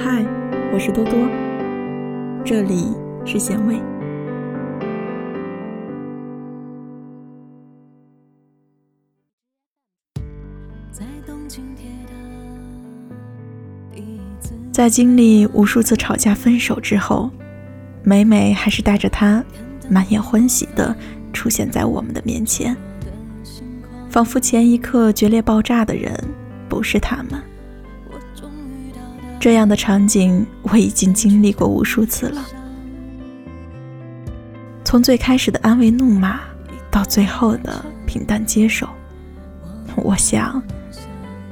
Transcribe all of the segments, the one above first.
嗨，我是多多，这里是咸味。在经历无数次吵架、分手之后，美美还是带着他满眼欢喜的出现在我们的面前，仿佛前一刻决裂爆炸的人不是他们。这样的场景我已经经历过无数次了，从最开始的安慰怒骂，到最后的平淡接受，我想，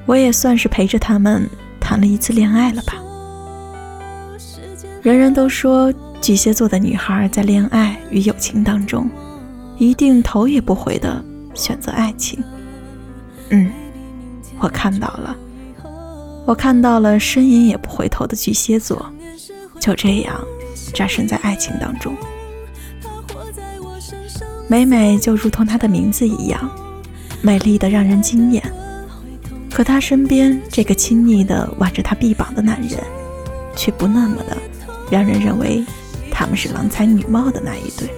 我也算是陪着他们谈了一次恋爱了吧。人人都说巨蟹座的女孩在恋爱与友情当中，一定头也不回的选择爱情。嗯，我看到了，我看到了呻吟也不回头的巨蟹座，就这样扎身在爱情当中。美美就如同她的名字一样，美丽的让人惊艳。可她身边这个亲昵的挽着她臂膀的男人，却不那么的。让人认为他们是郎才女貌的那一对，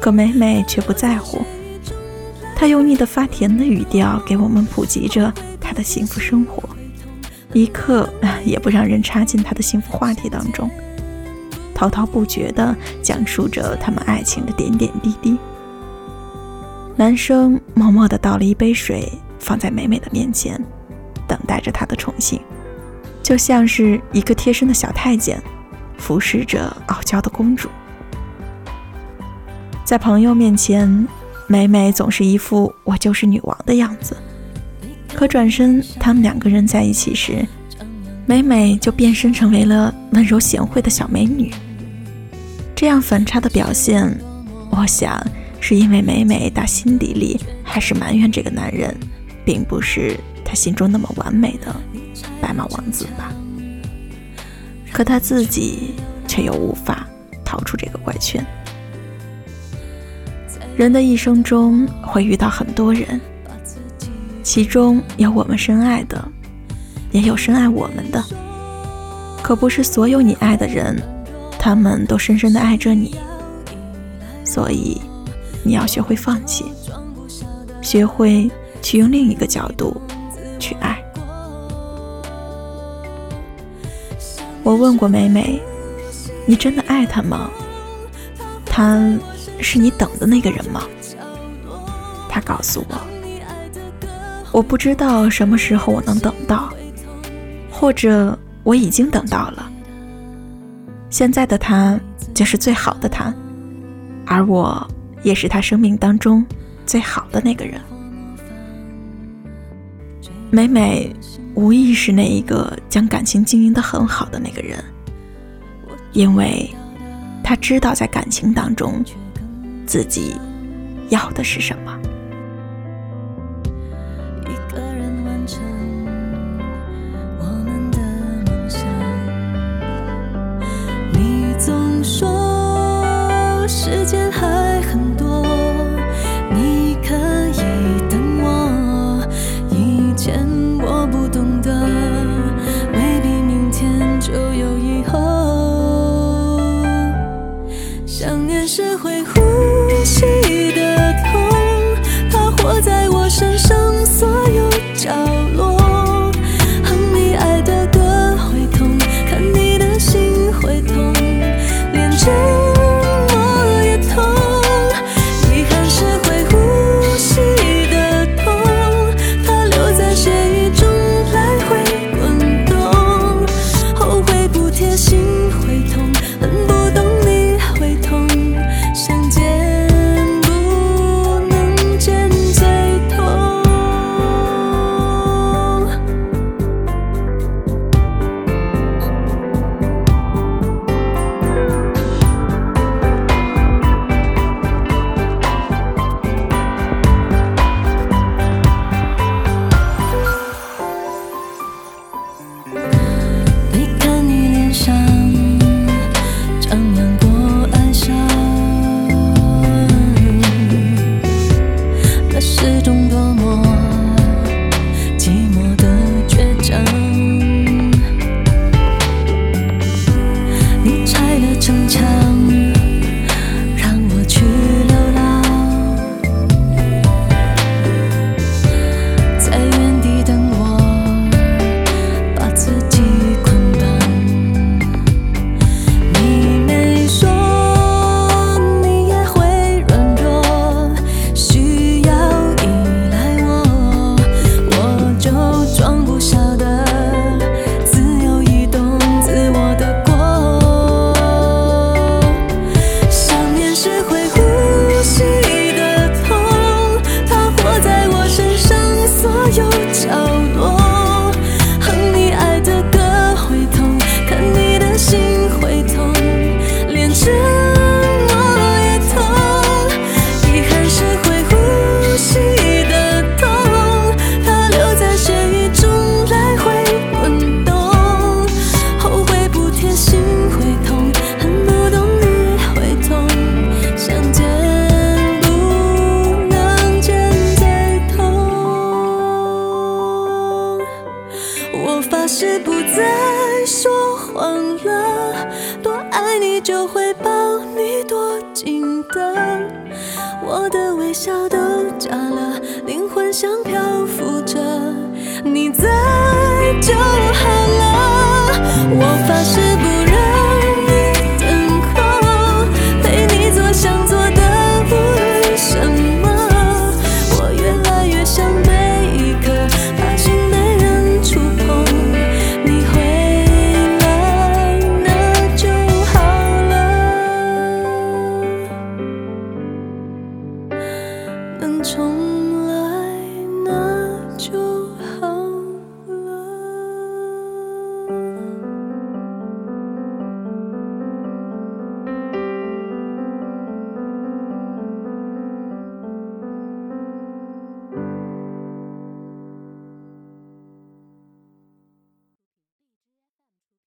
可美美却不在乎。她油腻的发甜的语调给我们普及着她的幸福生活，一刻 也不让人插进他的幸福话题当中，滔滔不绝地讲述着他们爱情的点点滴滴。男生默默地倒了一杯水，放在美美的面前，等待着她的宠幸。就像是一个贴身的小太监，服侍着傲娇的公主。在朋友面前，美美总是一副我就是女王的样子。可转身他们两个人在一起时，美美就变身成为了温柔贤惠的小美女。这样反差的表现，我想是因为美美打心底里还是埋怨这个男人，并不是她心中那么完美的。白马王子吧，可他自己却又无法逃出这个怪圈。人的一生中会遇到很多人，其中有我们深爱的，也有深爱我们的。可不是所有你爱的人，他们都深深的爱着你。所以，你要学会放弃，学会去用另一个角度去爱。我问过美美：“你真的爱他吗？他是你等的那个人吗？”她告诉我：“我不知道什么时候我能等到，或者我已经等到了。现在的他就是最好的他，而我也是他生命当中最好的那个人。”美美。无疑是那一个将感情经营得很好的那个人，因为他知道在感情当中自己要的是什么。我会抱你多紧的，我的微笑都假了，灵魂像漂浮着，你在就好了。我发誓不